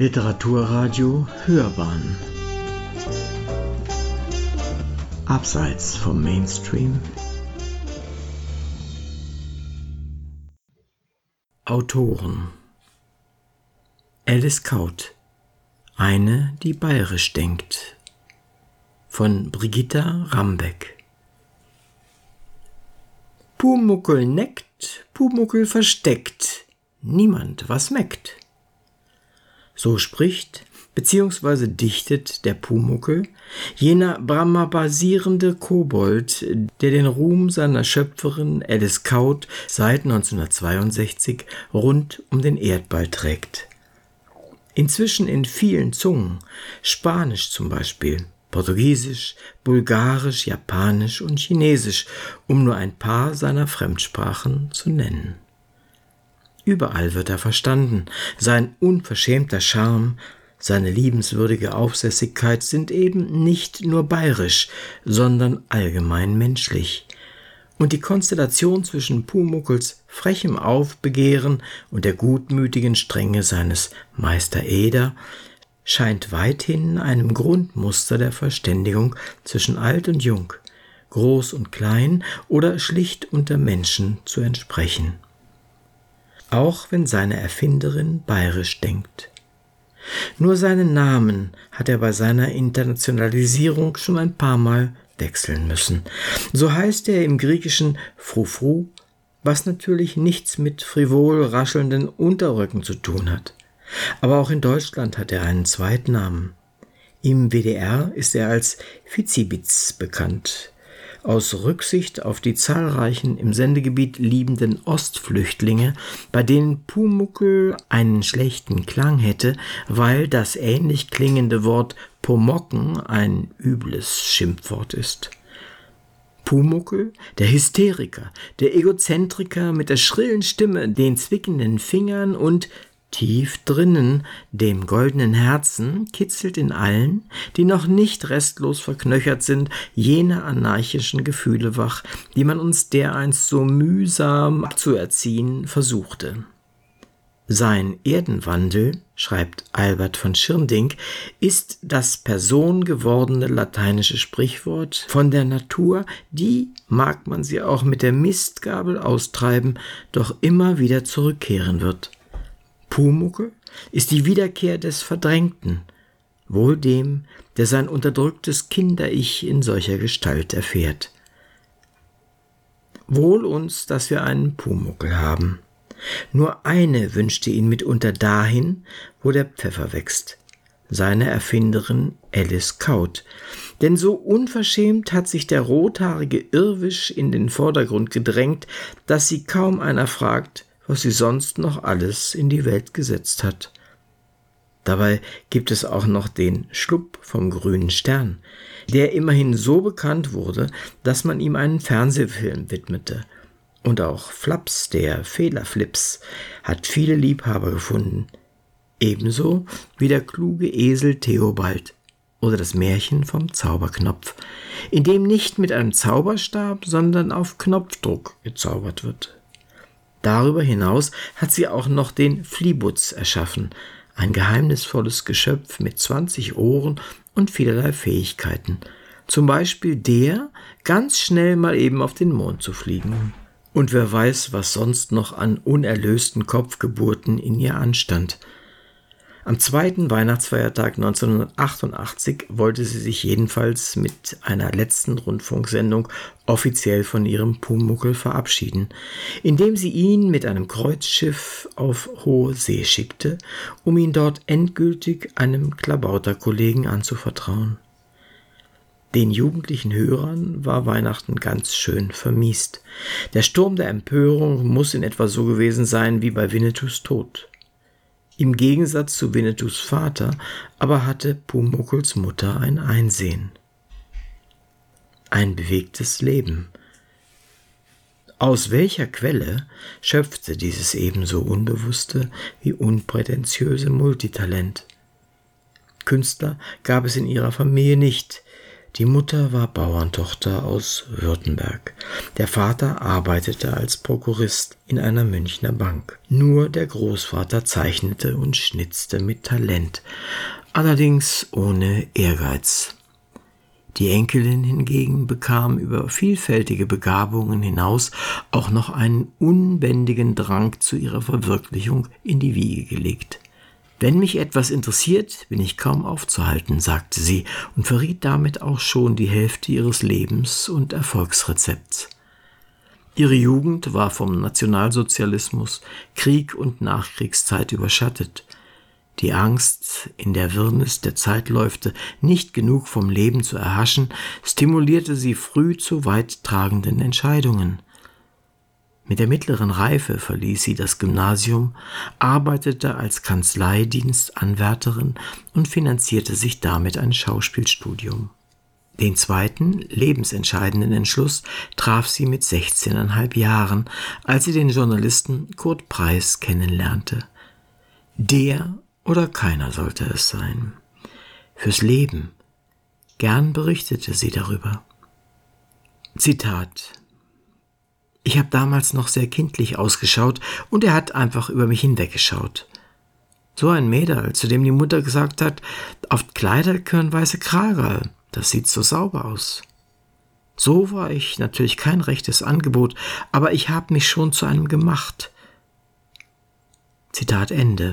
Literaturradio Hörbahn. Abseits vom Mainstream. Autoren. Alice Kaut. Eine, die bayerisch denkt. Von Brigitta Rambeck. Pumuckel neckt, Pumuckel versteckt, niemand was meckt. So spricht bzw. dichtet der Pumuckel, jener Brahma-basierende Kobold, der den Ruhm seiner Schöpferin Alice Kaut seit 1962 rund um den Erdball trägt. Inzwischen in vielen Zungen, Spanisch zum Beispiel, Portugiesisch, Bulgarisch, Japanisch und Chinesisch, um nur ein paar seiner Fremdsprachen zu nennen. Überall wird er verstanden, sein unverschämter Charme, seine liebenswürdige Aufsässigkeit sind eben nicht nur bayerisch, sondern allgemein menschlich. Und die Konstellation zwischen Pumuckls frechem Aufbegehren und der gutmütigen Strenge seines Meister Eder scheint weithin einem Grundmuster der Verständigung zwischen alt und jung, groß und klein oder schlicht unter Menschen zu entsprechen. Auch wenn seine Erfinderin bayerisch denkt. Nur seinen Namen hat er bei seiner Internationalisierung schon ein paar Mal wechseln müssen. So heißt er im Griechischen Frufru, was natürlich nichts mit frivol raschelnden Unterröcken zu tun hat. Aber auch in Deutschland hat er einen Zweitnamen. Im WDR ist er als Fizibitz bekannt. Aus Rücksicht auf die zahlreichen im Sendegebiet liebenden Ostflüchtlinge, bei denen Pumuckel einen schlechten Klang hätte, weil das ähnlich klingende Wort Pomocken ein übles Schimpfwort ist. Pumuckel, der Hysteriker, der Egozentriker mit der schrillen Stimme, den zwickenden Fingern und Tief drinnen, dem goldenen Herzen, kitzelt in allen, die noch nicht restlos verknöchert sind, jene anarchischen Gefühle wach, die man uns dereinst so mühsam abzuerziehen versuchte. Sein Erdenwandel, schreibt Albert von Schirnding, ist das personengewordene lateinische Sprichwort von der Natur, die, mag man sie auch mit der Mistgabel austreiben, doch immer wieder zurückkehren wird. Pumucke ist die Wiederkehr des Verdrängten, wohl dem, der sein unterdrücktes Kinder-Ich in solcher Gestalt erfährt. Wohl uns, dass wir einen Pumuckel haben. Nur eine wünschte ihn mitunter dahin, wo der Pfeffer wächst, seine Erfinderin Alice Kaut. Denn so unverschämt hat sich der rothaarige Irrwisch in den Vordergrund gedrängt, dass sie kaum einer fragt, was sie sonst noch alles in die Welt gesetzt hat. Dabei gibt es auch noch den Schlupp vom grünen Stern, der immerhin so bekannt wurde, dass man ihm einen Fernsehfilm widmete. Und auch Flaps, der Fehlerflips, hat viele Liebhaber gefunden. Ebenso wie der kluge Esel Theobald oder das Märchen vom Zauberknopf, in dem nicht mit einem Zauberstab, sondern auf Knopfdruck gezaubert wird. Darüber hinaus hat sie auch noch den Fliebutz erschaffen, ein geheimnisvolles Geschöpf mit 20 Ohren und vielerlei Fähigkeiten. Zum Beispiel der, ganz schnell mal eben auf den Mond zu fliegen. Und wer weiß, was sonst noch an unerlösten Kopfgeburten in ihr anstand. Am zweiten Weihnachtsfeiertag 1988 wollte sie sich jedenfalls mit einer letzten Rundfunksendung offiziell von ihrem Pumuckel verabschieden, indem sie ihn mit einem Kreuzschiff auf hohe See schickte, um ihn dort endgültig einem Klabauterkollegen anzuvertrauen. Den jugendlichen Hörern war Weihnachten ganz schön vermiest. Der Sturm der Empörung muss in etwa so gewesen sein wie bei Winnetous Tod. Im Gegensatz zu Winnetous Vater aber hatte Pumuckls Mutter ein Einsehen. Ein bewegtes Leben. Aus welcher Quelle schöpfte dieses ebenso unbewusste wie unprätentiöse Multitalent? Künstler gab es in ihrer Familie nicht, Die Mutter war Bauerntochter aus Württemberg. Der Vater arbeitete als Prokurist in einer Münchner Bank. Nur der Großvater zeichnete und schnitzte mit Talent, allerdings ohne Ehrgeiz. Die Enkelin hingegen bekam über vielfältige Begabungen hinaus auch noch einen unbändigen Drang zu ihrer Verwirklichung in die Wiege gelegt. Wenn mich etwas interessiert, bin ich kaum aufzuhalten, sagte sie und verriet damit auch schon die Hälfte ihres Lebens und Erfolgsrezepts. Ihre Jugend war vom Nationalsozialismus, Krieg und Nachkriegszeit überschattet. Die Angst, in der Wirrnis der Zeitläufte nicht genug vom Leben zu erhaschen, stimulierte sie früh zu weittragenden Entscheidungen. Mit der mittleren Reife verließ sie das Gymnasium, arbeitete als Kanzleidienstanwärterin und finanzierte sich damit ein Schauspielstudium. Den zweiten, lebensentscheidenden Entschluss traf sie mit 16,5 Jahren, als sie den Journalisten Kurt Preis kennenlernte. Der oder keiner sollte es sein. Fürs Leben. Gern berichtete sie darüber. Zitat ich habe damals noch sehr kindlich ausgeschaut und er hat einfach über mich hinweggeschaut. So ein Mädel, zu dem die Mutter gesagt hat, auf Kleider gehören weiße Kragerl, das sieht so sauber aus. So war ich natürlich kein rechtes Angebot, aber ich habe mich schon zu einem gemacht. Zitat Ende.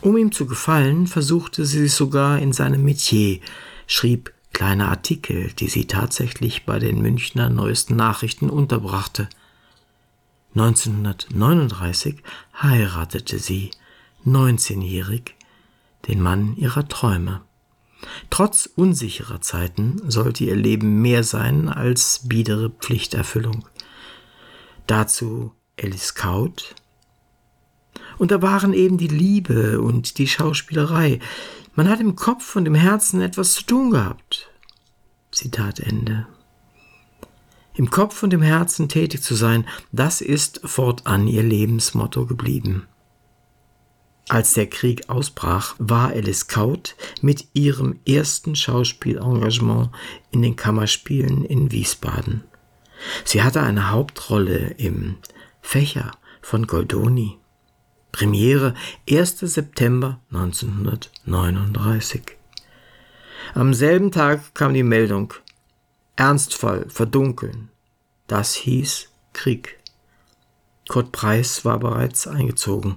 Um ihm zu gefallen, versuchte sie sich sogar in seinem Metier, schrieb kleine Artikel, die sie tatsächlich bei den Münchner neuesten Nachrichten unterbrachte. 1939 heiratete sie, 19-jährig, den Mann ihrer Träume. Trotz unsicherer Zeiten sollte ihr Leben mehr sein als biedere Pflichterfüllung. Dazu Alice Kaut. Und da waren eben die Liebe und die Schauspielerei. Man hat im Kopf und im Herzen etwas zu tun gehabt. Zitat Ende. Im Kopf und im Herzen tätig zu sein, das ist fortan ihr Lebensmotto geblieben. Als der Krieg ausbrach, war Alice Kaut mit ihrem ersten Schauspielengagement in den Kammerspielen in Wiesbaden. Sie hatte eine Hauptrolle im Fächer von Goldoni. Premiere 1. September 1939. Am selben Tag kam die Meldung, Ernstfall verdunkeln. Das hieß Krieg. Kurt Preis war bereits eingezogen.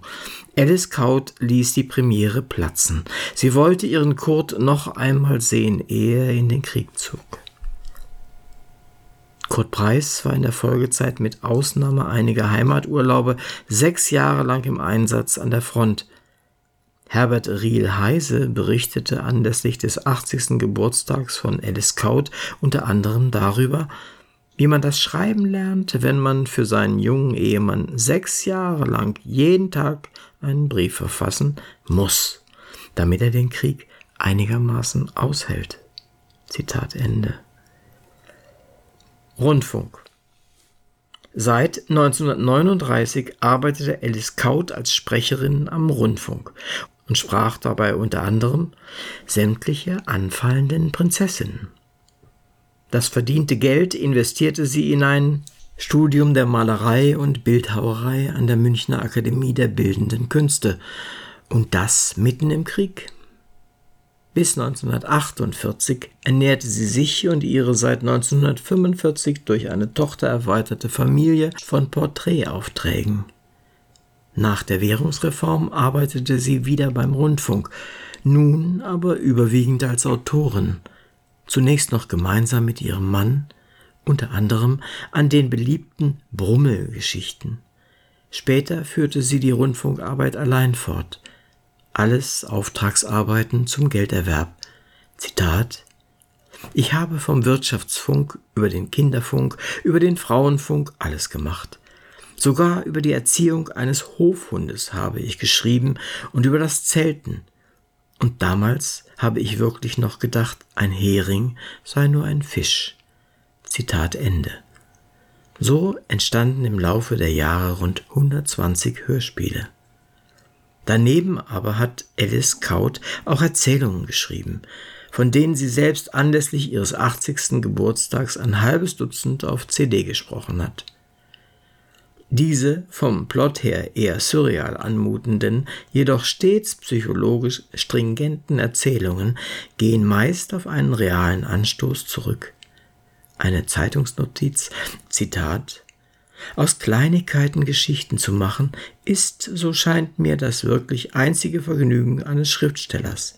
Alice Kaut ließ die Premiere platzen. Sie wollte ihren Kurt noch einmal sehen, ehe er in den Krieg zog. Kurt Preis war in der Folgezeit mit Ausnahme einiger Heimaturlaube sechs Jahre lang im Einsatz an der Front. Herbert Riel Heise berichtete anlässlich des 80. Geburtstags von Alice Kaut unter anderem darüber, wie man das Schreiben lernt, wenn man für seinen jungen Ehemann sechs Jahre lang jeden Tag einen Brief verfassen muss, damit er den Krieg einigermaßen aushält. Zitat Ende. Rundfunk Seit 1939 arbeitete Alice Kaut als Sprecherin am Rundfunk und sprach dabei unter anderem sämtliche anfallenden Prinzessinnen. Das verdiente Geld investierte sie in ein Studium der Malerei und Bildhauerei an der Münchner Akademie der Bildenden Künste und das mitten im Krieg. Bis 1948 ernährte sie sich und ihre seit 1945 durch eine Tochter erweiterte Familie von Porträtaufträgen. Nach der Währungsreform arbeitete sie wieder beim Rundfunk, nun aber überwiegend als Autorin, zunächst noch gemeinsam mit ihrem Mann, unter anderem an den beliebten Brummelgeschichten. Später führte sie die Rundfunkarbeit allein fort, alles Auftragsarbeiten zum Gelderwerb. Zitat Ich habe vom Wirtschaftsfunk über den Kinderfunk, über den Frauenfunk alles gemacht. Sogar über die Erziehung eines Hofhundes habe ich geschrieben und über das Zelten. Und damals habe ich wirklich noch gedacht, ein Hering sei nur ein Fisch. Zitat Ende. So entstanden im Laufe der Jahre rund 120 Hörspiele. Daneben aber hat Alice Kaut auch Erzählungen geschrieben, von denen sie selbst anlässlich ihres 80. Geburtstags ein halbes Dutzend auf CD gesprochen hat. Diese vom Plot her eher surreal anmutenden, jedoch stets psychologisch stringenten Erzählungen gehen meist auf einen realen Anstoß zurück. Eine Zeitungsnotiz, Zitat, aus Kleinigkeiten Geschichten zu machen, ist, so scheint mir, das wirklich einzige Vergnügen eines Schriftstellers.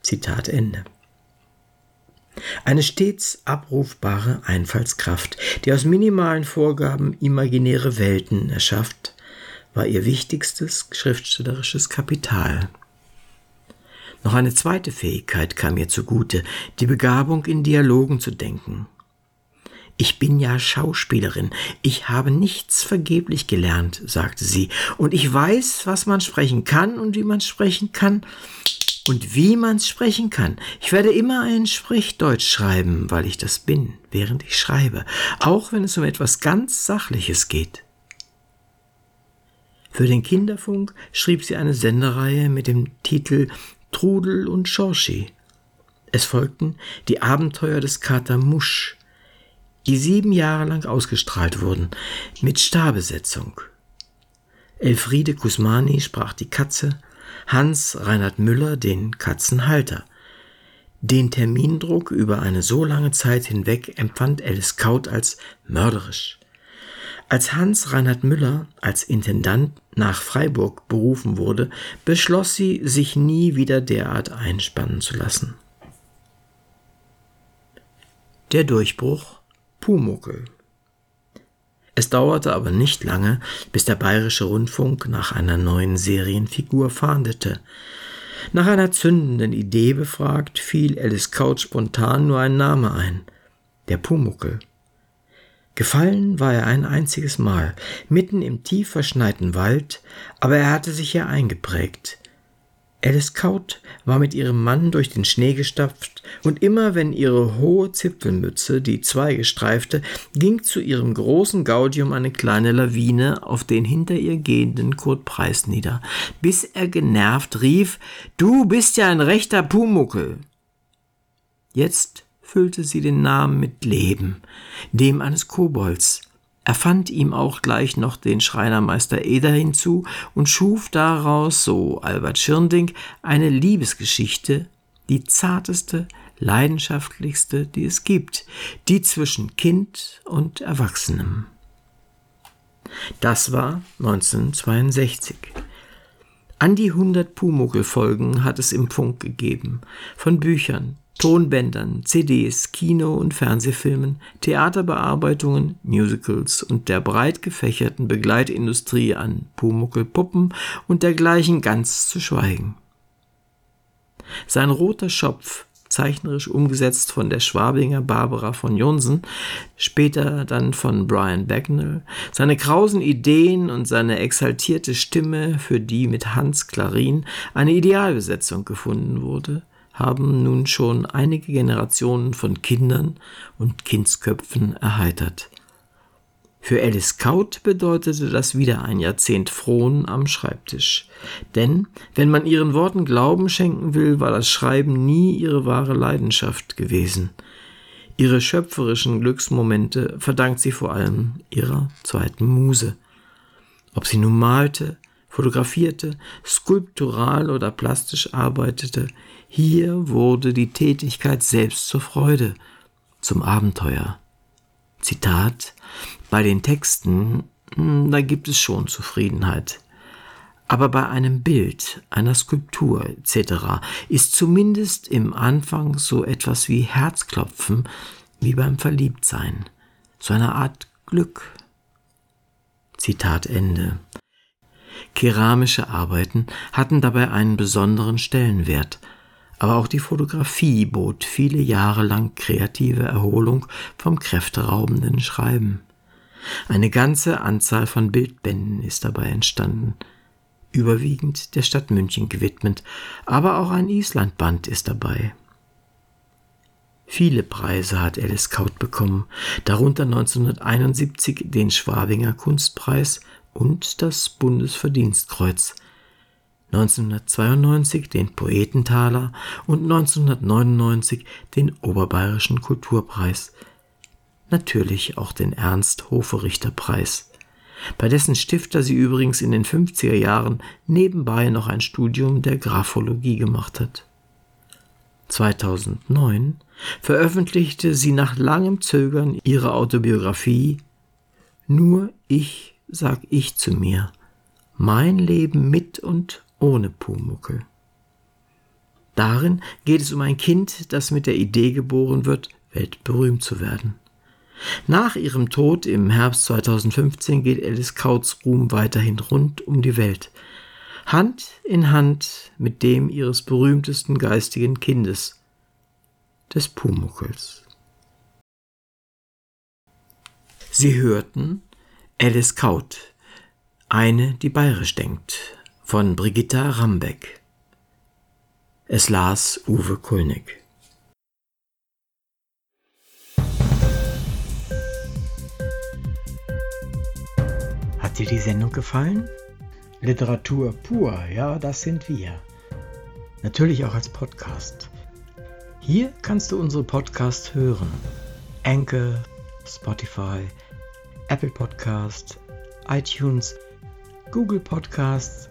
Zitat Ende. Eine stets abrufbare Einfallskraft, die aus minimalen Vorgaben imaginäre Welten erschafft, war ihr wichtigstes schriftstellerisches Kapital. Noch eine zweite Fähigkeit kam ihr zugute, die Begabung in Dialogen zu denken. Ich bin ja Schauspielerin, ich habe nichts vergeblich gelernt, sagte sie, und ich weiß, was man sprechen kann und wie man sprechen kann, und wie man sprechen kann. Ich werde immer ein Sprechdeutsch schreiben, weil ich das bin, während ich schreibe, auch wenn es um etwas ganz Sachliches geht. Für den Kinderfunk schrieb sie eine Sendereihe mit dem Titel Trudel und Schorschi. Es folgten die Abenteuer des Kater Musch, die sieben Jahre lang ausgestrahlt wurden, mit Starbesetzung. Elfriede Kusmani sprach die Katze, Hans Reinhard Müller den Katzenhalter. Den Termindruck über eine so lange Zeit hinweg empfand Alice Kaut als mörderisch. Als Hans Reinhard Müller als Intendant nach Freiburg berufen wurde, beschloss sie, sich nie wieder derart einspannen zu lassen. Der Durchbruch Pumuckel es dauerte aber nicht lange, bis der bayerische Rundfunk nach einer neuen Serienfigur fahndete. Nach einer zündenden Idee befragt, fiel Alice Couch spontan nur ein Name ein: der Pumuckel. Gefallen war er ein einziges Mal, mitten im tief verschneiten Wald, aber er hatte sich ja eingeprägt. Alice Kaut war mit ihrem Mann durch den Schnee gestapft, und immer wenn ihre hohe Zipfelmütze die Zweige streifte, ging zu ihrem großen Gaudium eine kleine Lawine auf den hinter ihr gehenden Kurt Preis nieder, bis er genervt rief Du bist ja ein rechter Pumuckel. Jetzt füllte sie den Namen mit Leben, dem eines Kobolds, er fand ihm auch gleich noch den Schreinermeister Eder hinzu und schuf daraus, so Albert Schirnding, eine Liebesgeschichte, die zarteste, leidenschaftlichste, die es gibt, die zwischen Kind und Erwachsenem. Das war 1962. An die 100 Pumuckl-Folgen hat es im Funk gegeben, von Büchern, Tonbändern, CDs, Kino- und Fernsehfilmen, Theaterbearbeitungen, Musicals und der breit gefächerten Begleitindustrie an Pumuckelpuppen und dergleichen ganz zu schweigen. Sein roter Schopf, zeichnerisch umgesetzt von der Schwabinger Barbara von Jonsen, später dann von Brian Bagnall, seine krausen Ideen und seine exaltierte Stimme, für die mit Hans Klarin eine Idealbesetzung gefunden wurde, haben nun schon einige Generationen von Kindern und Kindsköpfen erheitert. Für Alice Kaut bedeutete das wieder ein Jahrzehnt Frohen am Schreibtisch. Denn, wenn man ihren Worten Glauben schenken will, war das Schreiben nie ihre wahre Leidenschaft gewesen. Ihre schöpferischen Glücksmomente verdankt sie vor allem ihrer zweiten Muse. Ob sie nun malte, fotografierte, skulptural oder plastisch arbeitete, hier wurde die Tätigkeit selbst zur Freude, zum Abenteuer. Zitat Bei den Texten, hm, da gibt es schon Zufriedenheit. Aber bei einem Bild, einer Skulptur etc. ist zumindest im Anfang so etwas wie Herzklopfen, wie beim Verliebtsein, so eine Art Glück. Zitat Ende. Keramische Arbeiten hatten dabei einen besonderen Stellenwert, aber auch die Fotografie bot viele Jahre lang kreative Erholung vom kräfteraubenden Schreiben. Eine ganze Anzahl von Bildbänden ist dabei entstanden, überwiegend der Stadt München gewidmet, aber auch ein Islandband ist dabei. Viele Preise hat Alice Kaut bekommen, darunter 1971 den Schwabinger Kunstpreis und das Bundesverdienstkreuz. 1992 den Poetentaler und 1999 den Oberbayerischen Kulturpreis. Natürlich auch den Ernst Hoferichter Preis, bei dessen Stifter sie übrigens in den 50er Jahren nebenbei noch ein Studium der Graphologie gemacht hat. 2009 veröffentlichte sie nach langem Zögern ihre Autobiografie Nur ich sag ich zu mir. Mein Leben mit und ohne Pumuckel. Darin geht es um ein Kind, das mit der Idee geboren wird, weltberühmt zu werden. Nach ihrem Tod im Herbst 2015 geht Alice Kauts Ruhm weiterhin rund um die Welt. Hand in Hand mit dem ihres berühmtesten geistigen Kindes, des Pumuckels. Sie hörten Alice Kaut, eine, die bayerisch denkt, von Brigitta Rambeck. Es las Uwe Kulnig. Hat dir die Sendung gefallen? Literatur pur, ja, das sind wir. Natürlich auch als Podcast. Hier kannst du unsere Podcasts hören. Anchor, Spotify, Apple Podcast, iTunes, Google Podcasts,